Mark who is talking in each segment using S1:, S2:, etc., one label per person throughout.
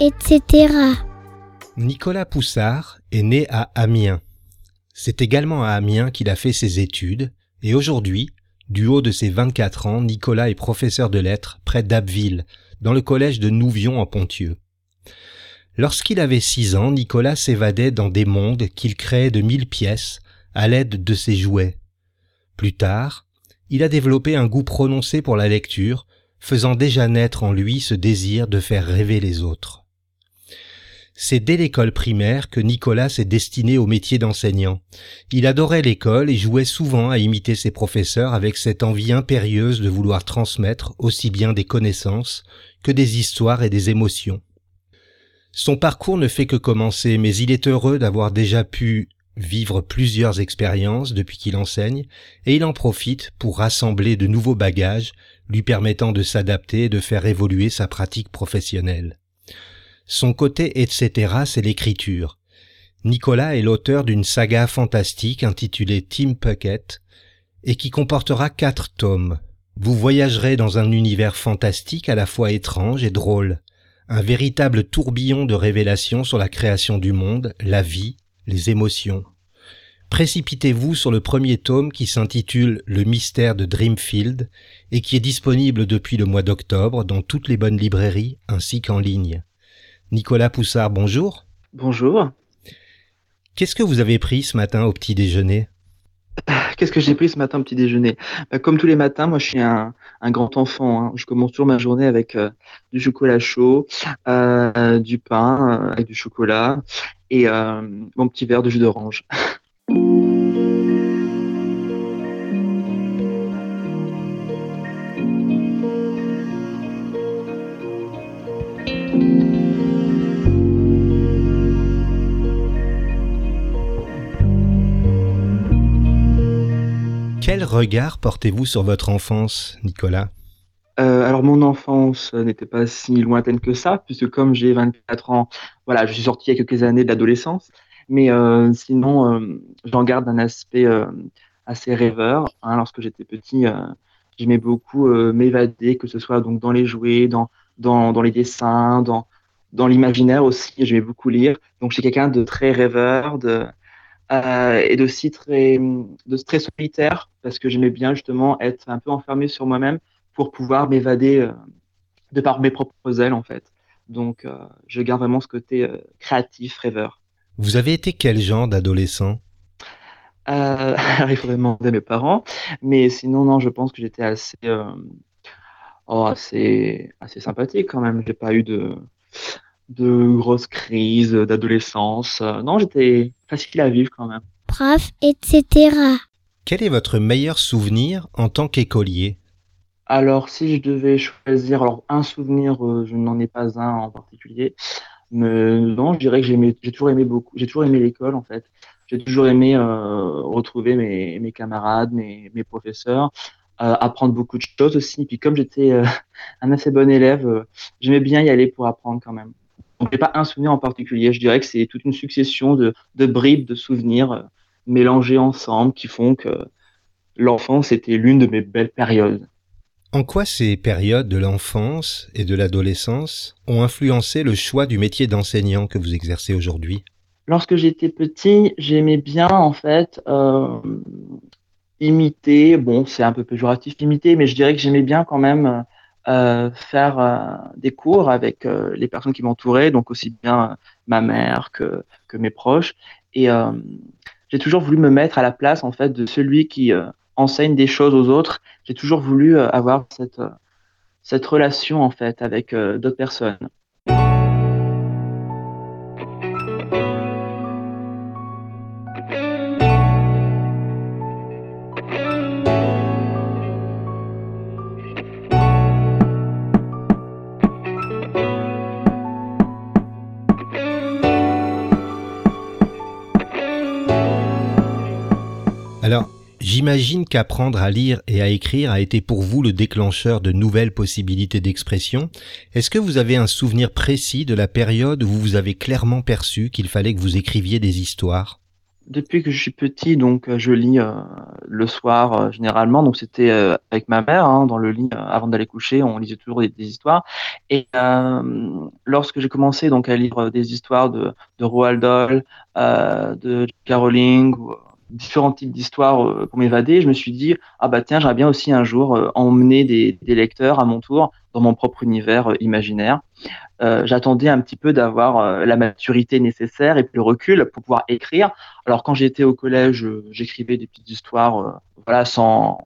S1: Etc.
S2: Nicolas Poussard est né à Amiens. C'est également à Amiens qu'il a fait ses études, et aujourd'hui, du haut de ses 24 ans, Nicolas est professeur de lettres près d'Abbeville, dans le collège de Nouvion en Ponthieu. Lorsqu'il avait six ans, Nicolas s'évadait dans des mondes qu'il créait de mille pièces à l'aide de ses jouets. Plus tard, il a développé un goût prononcé pour la lecture, faisant déjà naître en lui ce désir de faire rêver les autres. C'est dès l'école primaire que Nicolas s'est destiné au métier d'enseignant. Il adorait l'école et jouait souvent à imiter ses professeurs avec cette envie impérieuse de vouloir transmettre aussi bien des connaissances que des histoires et des émotions. Son parcours ne fait que commencer, mais il est heureux d'avoir déjà pu vivre plusieurs expériences depuis qu'il enseigne, et il en profite pour rassembler de nouveaux bagages lui permettant de s'adapter et de faire évoluer sa pratique professionnelle. Son côté etc. c'est l'écriture. Nicolas est l'auteur d'une saga fantastique intitulée Tim Puckett et qui comportera quatre tomes. Vous voyagerez dans un univers fantastique à la fois étrange et drôle, un véritable tourbillon de révélations sur la création du monde, la vie, les émotions. Précipitez-vous sur le premier tome qui s'intitule Le mystère de Dreamfield et qui est disponible depuis le mois d'octobre dans toutes les bonnes librairies ainsi qu'en ligne. Nicolas Poussard, bonjour.
S3: Bonjour.
S2: Qu'est-ce que vous avez pris ce matin au petit déjeuner?
S3: Qu'est-ce que j'ai pris ce matin au petit déjeuner? Bah, Comme tous les matins, moi je suis un, grand enfant. Hein. Je commence toujours ma journée avec euh, du chocolat chaud, euh, du pain euh, avec du chocolat et mon petit verre de jus d'orange.
S2: regard portez-vous sur votre enfance, Nicolas?
S3: Euh, alors mon enfance n'était pas si lointaine que ça, puisque comme j'ai 24 ans, voilà, je suis sorti il y a quelques années de l'adolescence, mais euh, sinon euh, j'en garde un aspect assez rêveur. Hein. lorsque j'étais petit, j'aimais beaucoup m'évader, que ce soit donc dans les jouets, dans, dans, dans les dessins, dans, dans l'imaginaire aussi. J'aimais beaucoup lire, donc j'étais quelqu'un de très rêveur, de euh, et d'aussi très, de très solitaire parce que j'aimais bien justement être un peu enfermé sur moi-même pour pouvoir m'évader euh, de par mes propres ailes en fait. Donc euh, je garde vraiment ce côté créatif, rêveur.
S2: Vous avez été quel genre d'adolescent?
S3: Euh, il faudrait demander à mes parents, mais sinon non, je pense que j'étais assez, oh, assez, assez sympathique quand même. J'ai pas eu de, de grosses crises d'adolescence. Euh, non, j'étais facile à vivre quand même.
S1: Prof, etc.
S2: Quel est votre meilleur souvenir en tant qu'écolier?
S3: Alors, si je devais choisir, alors un souvenir, euh, je n'en ai pas un en particulier, mais non, je dirais que j'ai toujours aimé beaucoup, j'ai toujours aimé l'école en fait. J'ai toujours aimé euh, retrouver mes, mes, camarades, mes, mes professeurs, apprendre beaucoup de choses aussi. Puis comme j'étais un assez bon élève, j'aimais bien y aller pour apprendre quand même. Donc, je pas un souvenir en particulier. Je dirais que c'est toute une succession de, bribes de souvenirs euh, mélangés ensemble qui font que l'enfance était l'une de mes belles périodes.
S2: En quoi ces périodes de l'enfance et de l'adolescence ont influencé le choix du métier d'enseignant que vous exercez aujourd'hui?
S3: Lorsque j'étais petit, j'aimais bien en fait euh, imiter, bon c'est un peu péjoratif imiter, mais je dirais que j'aimais bien quand même faire des cours avec les personnes qui m'entouraient, donc aussi bien ma mère que, que mes proches. Et j'ai toujours voulu me mettre à la place en fait de celui qui enseigne des choses aux autres. J'ai toujours voulu avoir cette cette relation en fait avec d'autres personnes.
S2: Alors, j'imagine qu'apprendre à lire et à écrire a été pour vous le déclencheur de nouvelles possibilités d'expression. Est-ce que vous avez un souvenir précis de la période où vous avez clairement perçu qu'il fallait que vous écriviez des histoires?
S3: Depuis que je suis petit, donc euh, je lis euh, le soir euh, généralement. Donc c'était avec ma mère hein, dans le lit avant d'aller coucher. On lisait toujours des, histoires. Et lorsque j'ai commencé donc à lire des histoires de, Roald Dahl, de Caroling, différents types d'histoires euh, pour m'évader, je me suis dit ah bah tiens j'aimerais bien aussi un jour euh, emmener des, lecteurs à mon tour dans mon propre univers euh, imaginaire. J'attendais un petit peu d'avoir la maturité nécessaire et puis le recul pour pouvoir écrire. Alors quand j'étais au collège, j'écrivais des petites histoires, voilà sans,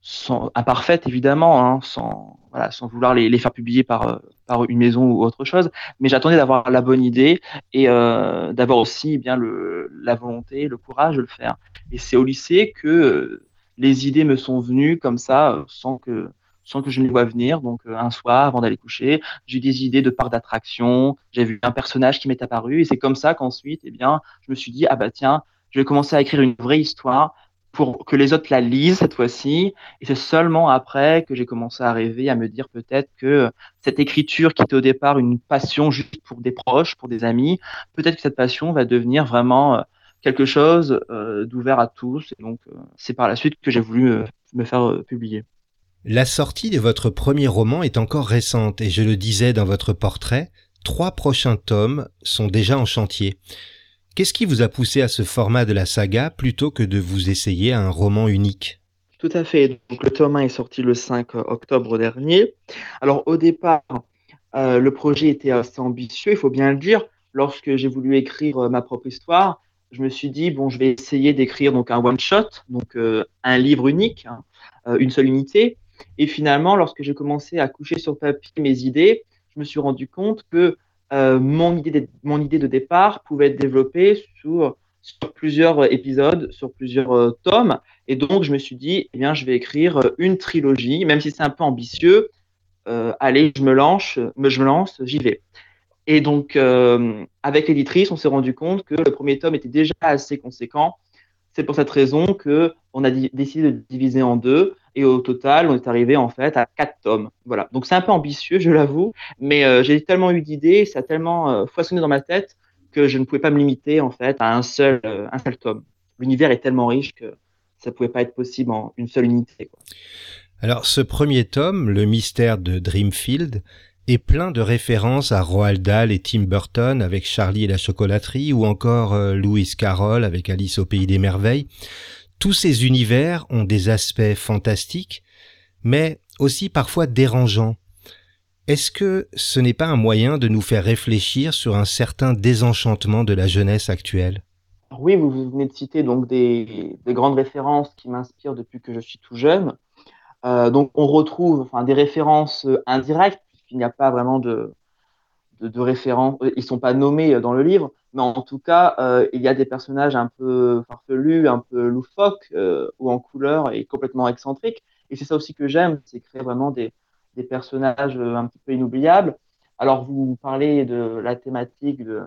S3: sans imparfaites évidemment, hein, sans voilà, sans vouloir les, les faire publier par par une maison ou autre chose, mais j'attendais d'avoir la bonne idée et euh, d'avoir aussi eh bien le, la volonté, le courage de le faire. Et c'est au lycée que euh, les idées me sont venues comme ça, euh, sans que sans que je ne les vois venir. Donc un soir, avant d'aller coucher, j'ai eu des idées de parcs d'attraction. J'ai vu un personnage qui m'est apparu et c'est comme ça qu'ensuite, eh bien, je me suis dit ah bah tiens, je vais commencer à écrire une vraie histoire pour que les autres la lisent cette fois-ci. Et c'est seulement après que j'ai commencé à rêver, à me dire peut-être que cette écriture qui était au départ une passion juste pour des proches, pour des amis, peut-être que cette passion va devenir vraiment euh, quelque chose euh, d'ouvert à tous. Et donc, euh, c'est par la suite que j'ai voulu me faire publier.
S2: La sortie de votre premier roman est encore récente et je le disais dans votre portrait, trois prochains tomes sont déjà en chantier. Qu'est-ce qui vous a poussé à ce format de la saga plutôt que de vous essayer à un roman unique?
S3: Tout à fait. Donc, le tome 1 est sorti le 5 octobre dernier. Alors au départ, euh, le projet était assez ambitieux, il faut bien le dire. Lorsque j'ai voulu écrire euh, ma propre histoire, je me suis dit bon, je vais essayer d'écrire donc un one shot, donc euh, un livre unique, hein, une seule unité. Et finalement, lorsque j'ai commencé à coucher sur papier mes idées, je me suis rendu compte que euh, mon, idée de, mon idée de départ pouvait être développée sur, sur plusieurs épisodes, sur plusieurs euh, tomes. Et donc, je me suis dit, eh bien, je vais écrire une trilogie, même si c'est un peu ambitieux. Euh, allez, je me lance, je me lance, j'y vais. Et donc, avec l'éditrice, on s'est rendu compte que le premier tome était déjà assez conséquent. C'est pour cette raison que on a décidé de diviser en deux. Et au total, on est arrivé en fait à quatre tomes. Voilà. Donc c'est un peu ambitieux, je l'avoue, mais euh, j'ai tellement eu d'idées, ça a tellement euh, foisonné dans ma tête que je ne pouvais pas me limiter en fait à un seul, euh, un seul tome. L'univers est tellement riche que ça ne pouvait pas être possible en une seule unité.
S2: Alors ce premier tome, Le mystère de Dreamfield, est plein de références à Roald Dahl et Tim Burton avec Charlie et la chocolaterie ou encore Lewis Carroll avec Alice au pays des merveilles. Tous ces univers ont des aspects fantastiques, mais aussi parfois dérangeants. Est-ce que ce n'est pas un moyen de nous faire réfléchir sur un certain désenchantement de la jeunesse actuelle?
S3: Oui, vous venez de citer donc des, grandes références qui m'inspirent depuis que je suis tout jeune. Euh, donc on retrouve des références euh, indirectes, puisqu'il n'y a pas vraiment de, de, références, ils ne sont pas nommés dans le livre, mais en tout cas, euh, il y a des personnages un peu farfelus, un peu loufoques, euh, ou en couleur et complètement excentriques. Et c'est ça aussi que j'aime, c'est créer vraiment des, personnages euh, un petit peu inoubliables. Alors, vous parlez de la thématique de,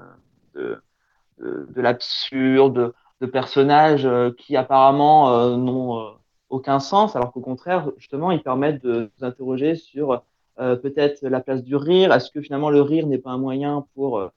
S3: l'absurde, de personnages qui apparemment n'ont aucun sens, alors qu'au contraire, justement, ils permettent de vous interroger sur peut-être la place du rire. Est-ce que finalement le rire n'est pas un moyen pour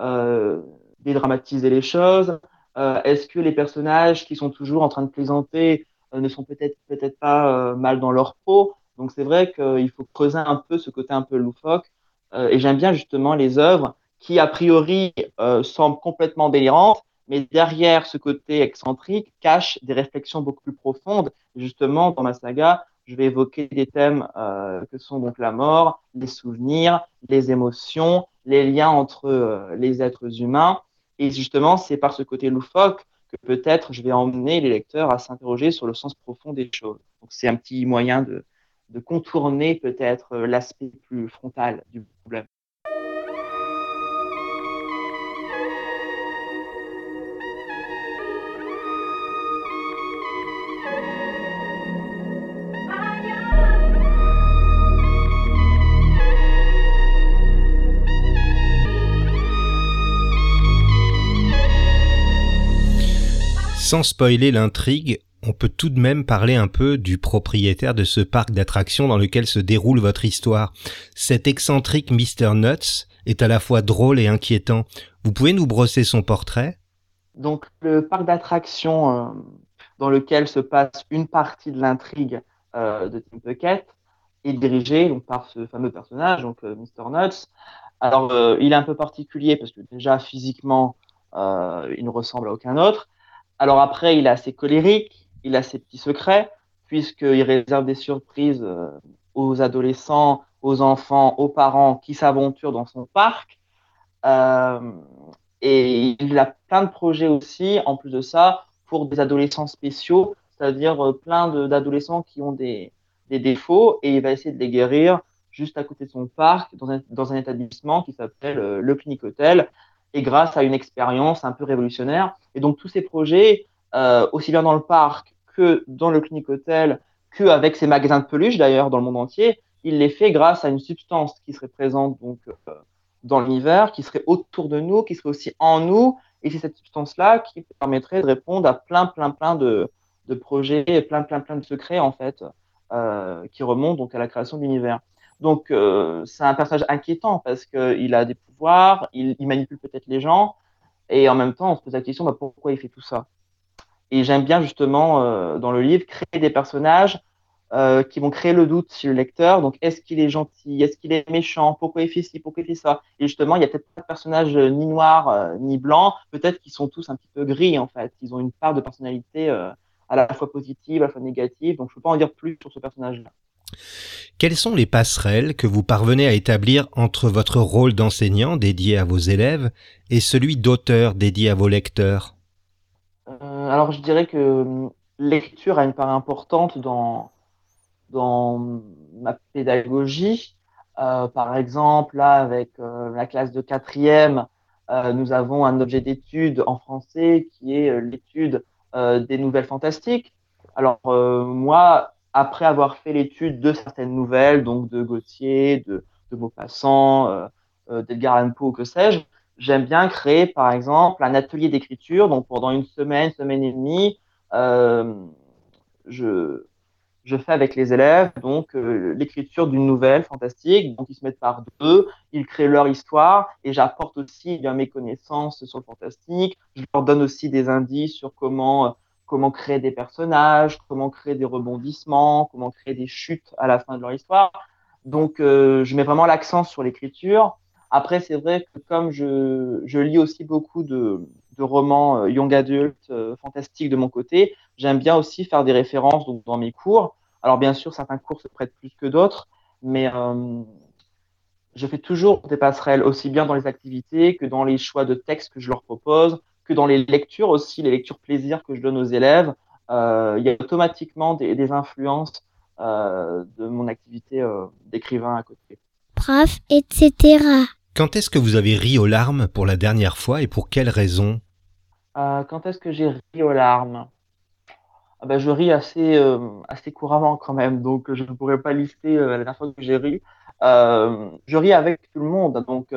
S3: euh, dédramatiser les choses? Euh, Est-ce que les personnages qui sont toujours en train de plaisanter euh, ne sont peut-être peut-être pas euh, mal dans leur peau? Donc c'est vrai qu'il faut creuser un peu ce côté un peu loufoque. et j'aime bien justement les œuvres qui a priori semblent complètement délirantes, mais derrière ce côté excentrique cachent des réflexions beaucoup plus profondes. justement, dans ma saga, je vais évoquer des thèmes que sont donc la mort, les souvenirs, les émotions, les liens entre les êtres humains. Et justement, c'est par ce côté loufoque que peut-être je vais emmener les lecteurs à s'interroger sur le sens profond des choses. Donc c'est un petit moyen de, de contourner peut-être l'aspect plus frontal du problème.
S2: Sans spoiler l'intrigue, on peut tout de même parler un peu du propriétaire de ce parc d'attractions dans lequel se déroule votre histoire. Cet excentrique Mr. Nuts est à la fois drôle et inquiétant. Vous pouvez nous brosser son portrait?
S3: Donc le parc d'attractions euh, dans lequel se passe une partie de l'intrigue euh, de Tim Puckett est dirigé par ce fameux personnage, donc euh, Mr. Nuts. Alors il est un peu particulier parce que déjà physiquement il ne ressemble à aucun autre. Alors après, il est assez colérique, il a ses petits secrets, puisqu'il réserve des surprises euh, aux adolescents, aux enfants, aux parents qui s'aventurent dans son parc. Euh, et il a plein de projets aussi, en plus de ça, pour des adolescents spéciaux, c'est-à-dire euh, plein d'adolescents qui ont des, défauts, et il va essayer de les guérir juste à côté de son parc, dans un, dans un établissement qui s'appelle le Clinic Hotel, et grâce à une expérience un peu révolutionnaire. Et donc tous ces projets, euh, aussi bien dans le parc que dans le clinique hôtel, que avec ses magasins de peluches d'ailleurs dans le monde entier, il les fait grâce à une substance qui serait présente donc euh, dans l'univers, qui serait autour de nous, qui serait aussi en nous. Et c'est cette substance-là qui permettrait de répondre à plein, plein, plein de, de projets, plein, plein, plein de secrets en fait, euh, qui remontent donc à la création de l'univers. Donc, euh, c'est un personnage inquiétant parce qu'il a des pouvoirs, il, manipule peut-être les gens, et en même temps, on se pose la question bah, pourquoi il fait tout ça? Et j'aime bien justement euh, dans le livre créer des personnages euh, qui vont créer le doute chez le lecteur. Donc, est-ce qu'il est gentil? Est-ce qu'il est méchant? Pourquoi il fait ci? Pourquoi il fait ça? Et justement, il y a peut-être pas de personnages ni noirs ni blancs. Peut-être qu'ils sont tous un petit peu gris en fait. Ils ont une part de personnalité à la fois positive, à la fois négative. Donc, je ne peux pas en dire plus sur ce personnage-là.
S2: Quelles sont les passerelles que vous parvenez à établir entre votre rôle d'enseignant dédié à vos élèves et celui d'auteur dédié à vos lecteurs?
S3: Euh, Alors je dirais que hum, l'écriture a une part importante dans, dans ma pédagogie. Euh, par exemple, là, avec euh, la classe de quatrième, nous avons un objet d'étude en français qui est l'étude des nouvelles fantastiques. Alors moi, après avoir fait l'étude de certaines nouvelles, donc de Gauthier, de, de Maupassant, euh, euh, d'Edgar Allan Poe, que sais-je, j'aime bien créer, par exemple, un atelier d'écriture. Donc, pendant une semaine, semaine et demie, euh, je, je fais avec les élèves donc l'écriture d'une nouvelle fantastique. Donc, ils se mettent par deux, ils créent leur histoire et j'apporte aussi bien mes connaissances sur le fantastique. Je leur donne aussi des indices sur comment comment créer des personnages, comment créer des rebondissements, comment créer des chutes à la fin de leur histoire. Donc, euh, je mets vraiment l'accent sur l'écriture. Après, c'est vrai que comme je, lis aussi beaucoup de, romans euh, young adult euh, fantastiques de mon côté, j'aime bien aussi faire des références dans mes cours. Alors, bien sûr, certains cours se prêtent plus que d'autres, mais je fais toujours des passerelles aussi bien dans les activités que dans les choix de textes que je leur propose, que dans les lectures aussi, les lectures plaisir que je donne aux élèves, euh, il y a automatiquement des, influences euh, de mon activité euh, d'écrivain à côté.
S1: Prof, etc.
S2: Quand est-ce que vous avez ri aux larmes pour la dernière fois et pour quelles raisons
S3: Quand est-ce que j'ai ri aux larmes? Ah ben, Je ris assez, assez couramment quand même, donc je ne pourrais pas lister la dernière fois que j'ai ri. je ris avec tout le monde, donc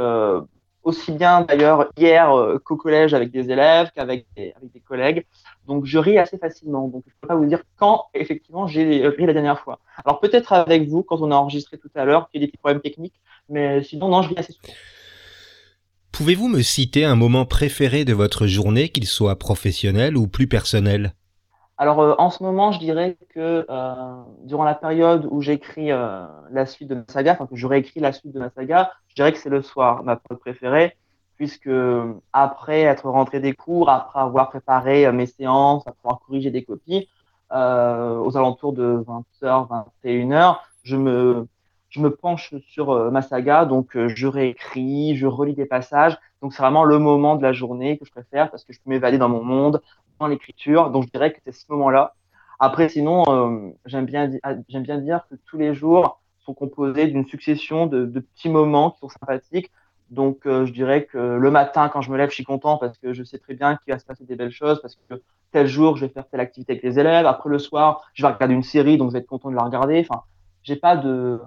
S3: aussi bien d'ailleurs hier euh, qu'au collège avec des élèves qu'avec des, avec des collègues. Donc je ris assez facilement. Donc je ne peux pas vous dire quand effectivement j'ai ri la dernière fois. Alors peut-être avec vous quand on a enregistré tout à l'heure, qu'il y a des petits problèmes techniques, mais sinon non, je ris assez souvent.
S2: Pouvez-vous me citer un moment préféré de votre journée, qu'il soit professionnel ou plus personnel?
S3: Alors euh, en ce moment, je dirais que euh, durant la période où j'écris euh, la suite de ma saga, enfin que je réécris la suite de ma saga, je dirais que c'est le soir, ma période préférée, puisque après être rentré des cours, après avoir préparé mes séances, après avoir corrigé des copies, aux alentours de 20h, 21h, je me, je me penche sur ma saga, donc je réécris, je relis des passages. Donc c'est vraiment le moment de la journée que je préfère parce que je peux m'évader dans mon monde, l'écriture. Donc je dirais que c'est ce moment-là. Après, sinon, j'aime bien, j'aime bien dire que tous les jours sont composés d'une succession de, petits moments qui sont sympathiques. Donc, euh, je dirais que le matin, quand je me lève, je suis content parce que je sais très bien qu'il va se passer des belles choses, parce que tel jour, je vais faire telle activité avec les élèves. Après, le soir, je vais regarder une série, donc je vais être content de la regarder. Enfin, j'ai pas de,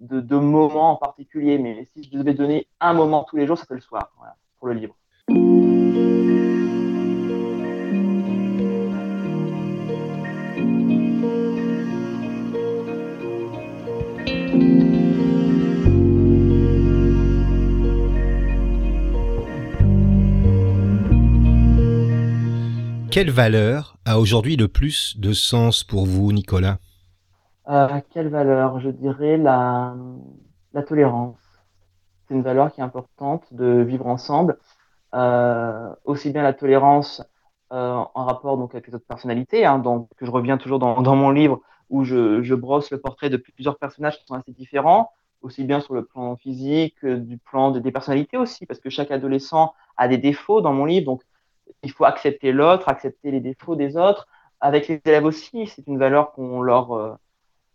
S3: de, moment en particulier, mais si je devais donner un moment tous les jours, ça le soir, pour le livre.
S2: Quelle valeur a aujourd'hui le plus de sens pour vous, Nicolas?
S3: Euh, Quelle valeur? Je dirais la, tolérance. C'est une valeur qui est importante de vivre ensemble. Euh, aussi bien la tolérance euh, en rapport donc avec les autres personnalités, hein, que je reviens toujours dans, mon livre où je, brosse le portrait de plusieurs personnages qui sont assez différents, aussi bien sur le plan physique, du plan de, des personnalités aussi, parce que chaque adolescent a des défauts dans mon livre, donc il faut accepter l'autre, accepter les défauts des autres. Avec les élèves aussi, c'est une valeur qu'on leur, euh,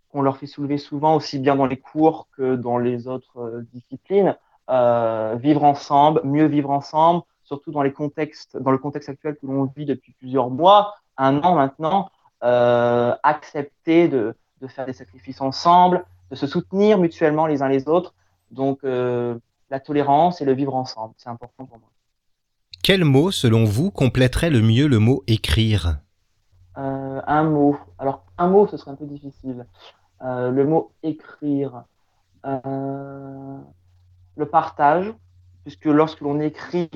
S3: qu'on leur fait soulever souvent, aussi bien dans les cours que dans les autres euh, disciplines. Euh, vivre ensemble, mieux vivre ensemble, surtout dans les contextes, dans le contexte actuel que l'on vit depuis plusieurs mois, un an maintenant, accepter de, de, faire des sacrifices ensemble, de se soutenir mutuellement les uns les autres. Donc la tolérance et le vivre ensemble, c'est important pour moi.
S2: Quel mot, selon vous, compléterait le mieux le mot écrire?
S3: Euh, Un mot. Alors, un mot, ce serait un peu difficile. Euh, le mot écrire. Euh, le partage, puisque lorsque l'on écrit,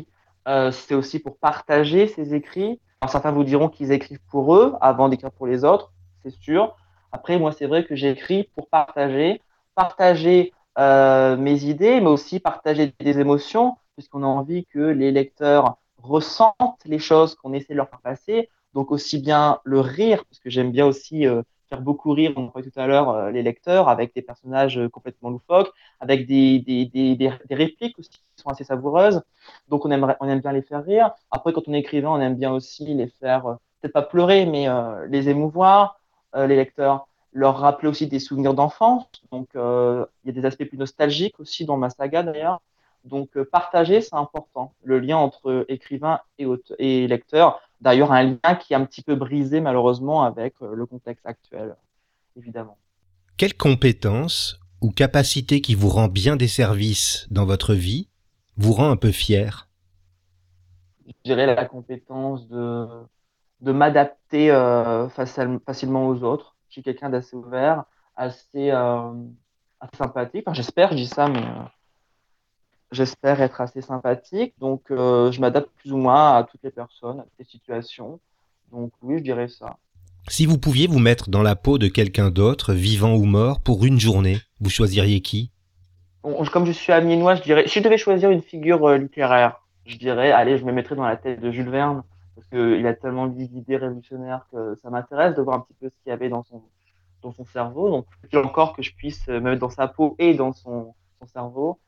S3: c'est aussi pour partager ses écrits. Certains vous diront qu'ils écrivent pour eux avant d'écrire pour les autres, c'est sûr. Après, moi, c'est vrai que j'écris pour partager, partager mes idées, mais aussi partager des émotions, puisqu'on a envie que les lecteurs ressentent les choses qu'on essaie de leur faire passer. Donc aussi bien le rire, parce que j'aime bien aussi euh, faire beaucoup rire, on parlait tout à l'heure, euh, les lecteurs, avec des personnages euh, complètement loufoques, avec des, répliques aussi qui sont assez savoureuses. Donc on, on aime bien les faire rire. Après, quand on est écrivain, on aime bien aussi les faire, peut-être pas pleurer, mais les émouvoir, les lecteurs leur rappeler aussi des souvenirs d'enfance. Donc, il y a des aspects plus nostalgiques aussi dans ma saga d'ailleurs. Donc euh, partager, c'est important. Le lien entre écrivain et, et lecteur. D'ailleurs, un lien qui est un petit peu brisé malheureusement avec euh, le contexte actuel, évidemment.
S2: Quelle compétence ou capacité qui vous rend bien des services dans votre vie vous rend un peu fier?
S3: Je dirais la compétence de, de m'adapter euh, facilement aux autres. Je suis quelqu'un d'assez ouvert, assez, assez sympathique. Enfin, J'espère, je dis ça, mais j'espère être assez sympathique. Donc, euh, je m'adapte plus ou moins à toutes les personnes, à toutes les situations. Donc, oui, je dirais ça.
S2: Si vous pouviez vous mettre dans la peau de quelqu'un d'autre, vivant ou mort, pour une journée, vous choisiriez qui?
S3: Comme je suis amiénois, je dirais, si je devais choisir une figure euh, littéraire, je dirais, allez, je me mettrais dans la tête de Jules Verne, parce qu'il a tellement d'idées révolutionnaires que ça m'intéresse de voir un petit peu ce qu'il y avait dans son, dans son cerveau. Donc, encore que je puisse me mettre dans sa peau et dans son, son cerveau.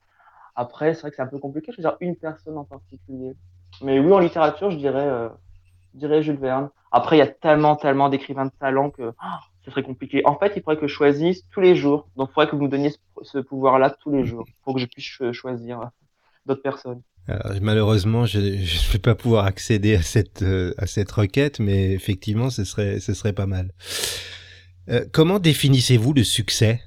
S3: Après, c'est vrai que c'est un peu compliqué de choisir une personne en particulier. Mais oui, en littérature, je dirais, euh, je dirais Jules Verne. Après, il y a tellement, tellement d'écrivains de talent que oh, ce serait compliqué. En fait, il faudrait que je choisisse tous les jours. Donc, il faudrait que vous me donniez ce, pouvoir-là tous les jours pour que je puisse choisir euh, d'autres personnes.
S2: malheureusement, je ne vais pas pouvoir accéder à cette, euh, à cette requête, mais effectivement, ce serait, ce serait pas mal. comment définissez-vous le succès?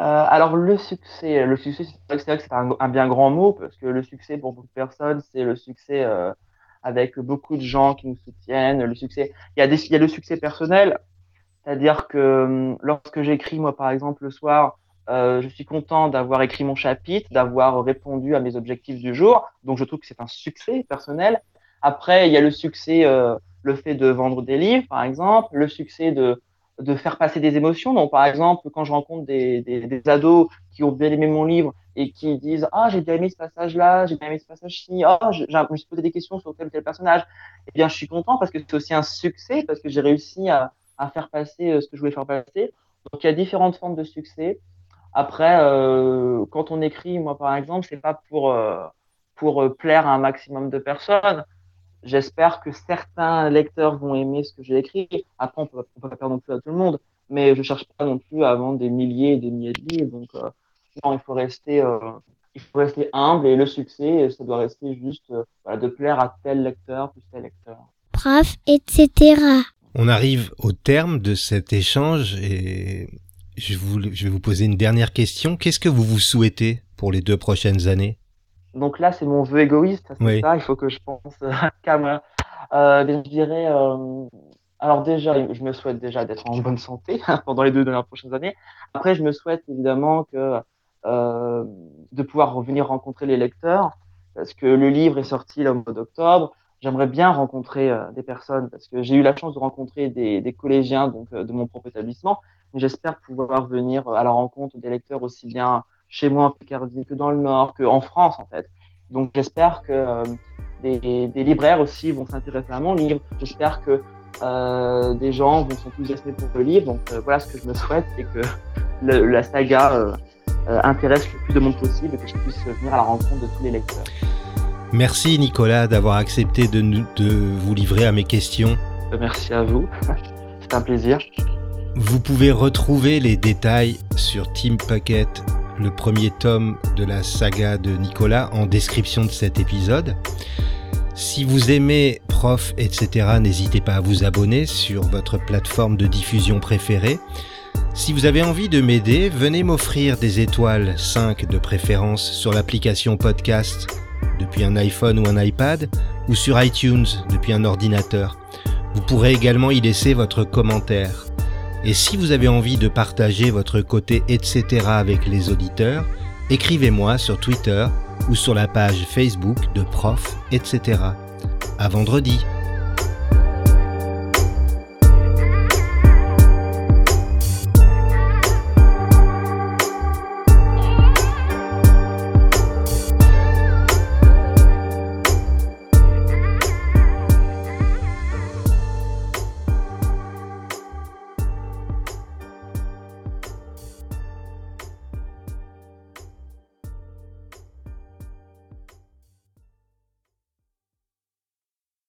S3: Euh, alors le succès, le succès, c'est vrai que c'est un, bien grand mot parce que le succès pour beaucoup de personnes, c'est le succès euh, avec beaucoup de gens qui nous soutiennent. Le succès, il y a, le succès personnel, c'est-à-dire que hum, lorsque j'écris moi par exemple le soir, euh, je suis content d'avoir écrit mon chapitre, d'avoir répondu à mes objectifs du jour, donc je trouve que c'est un succès personnel. Après, il y a le succès, le fait de vendre des livres par exemple, le succès de de faire passer des émotions. Donc, par exemple, quand je rencontre des, des, ados qui ont bien aimé mon livre et qui disent Ah, j'ai bien aimé ce passage-là, j'ai bien aimé ce passage-ci, ah, je, je me suis posé des questions sur tel ou tel personnage, eh bien, je suis content parce que c'est aussi un succès, parce que j'ai réussi à, à faire passer ce que je voulais faire passer. Donc il y a différentes formes de succès. Après, euh, quand on écrit, moi par exemple, c'est pas pour euh, pour euh, plaire à un maximum de personnes. J'espère que certains lecteurs vont aimer ce que j'ai écrit. Après, on peut, peut pas faire non plus à tout le monde, mais je cherche pas non plus à vendre des milliers et des milliers de livres. Donc, non, il faut rester il faut rester humble et le succès, ça doit rester juste de plaire à tel lecteur plus tel lecteur.
S1: Prof, etc.
S2: On arrive au terme de cet échange et je, vais vous poser une dernière question. Qu'est-ce que vous vous souhaitez pour les deux prochaines années?
S3: Donc là, c'est mon vœu égoïste, c'est ça. Il faut que je pense à moi. Euh, je dirais, euh, alors déjà, je me souhaite déjà d'être en bonne santé pendant les deux dernières prochaines années. Après, je me souhaite évidemment que euh, de pouvoir revenir rencontrer les lecteurs, parce que le livre est sorti le mois d'octobre. J'aimerais bien rencontrer des personnes, parce que j'ai eu la chance de rencontrer des, des collégiens donc de mon propre établissement, J'espère pouvoir venir à la rencontre des lecteurs aussi bien chez moi en Picardie que dans le Nord, qu'en France en fait. Donc j'espère que euh, des, des, libraires aussi vont s'intéresser à mon livre. J'espère que euh, des gens vont s'enthousiasmer pour le livre. Donc euh, voilà ce que je me souhaite, c'est que le, la saga intéresse le plus de monde possible et que je puisse venir à la rencontre de tous les lecteurs.
S2: Merci Nicolas d'avoir accepté de, de vous livrer à mes questions.
S3: Merci à vous. C'est un plaisir.
S2: Vous pouvez retrouver les détails sur Team Packet, le premier tome de la saga de Nicolas, en description de cet épisode. Si vous aimez Prof, etc., n'hésitez pas à vous abonner sur votre plateforme de diffusion préférée. Si vous avez envie de m'aider, venez m'offrir des étoiles 5 de préférence sur l'application podcast depuis un iPhone ou un iPad ou sur iTunes depuis un ordinateur. Vous pourrez également y laisser votre commentaire. Et si vous avez envie de partager votre côté etc. avec les auditeurs, écrivez-moi sur Twitter ou sur la page Facebook de Prof etc. À vendredi.